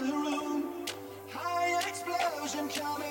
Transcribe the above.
the room. High explosion coming.